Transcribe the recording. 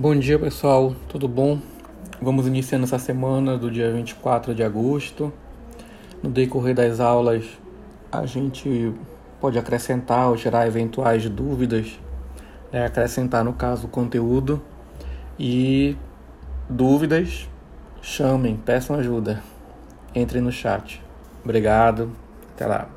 Bom dia pessoal, tudo bom? Vamos iniciando essa semana do dia 24 de agosto. No decorrer das aulas, a gente pode acrescentar ou tirar eventuais dúvidas, né? acrescentar no caso conteúdo e dúvidas, chamem, peçam ajuda, entrem no chat. Obrigado, até lá.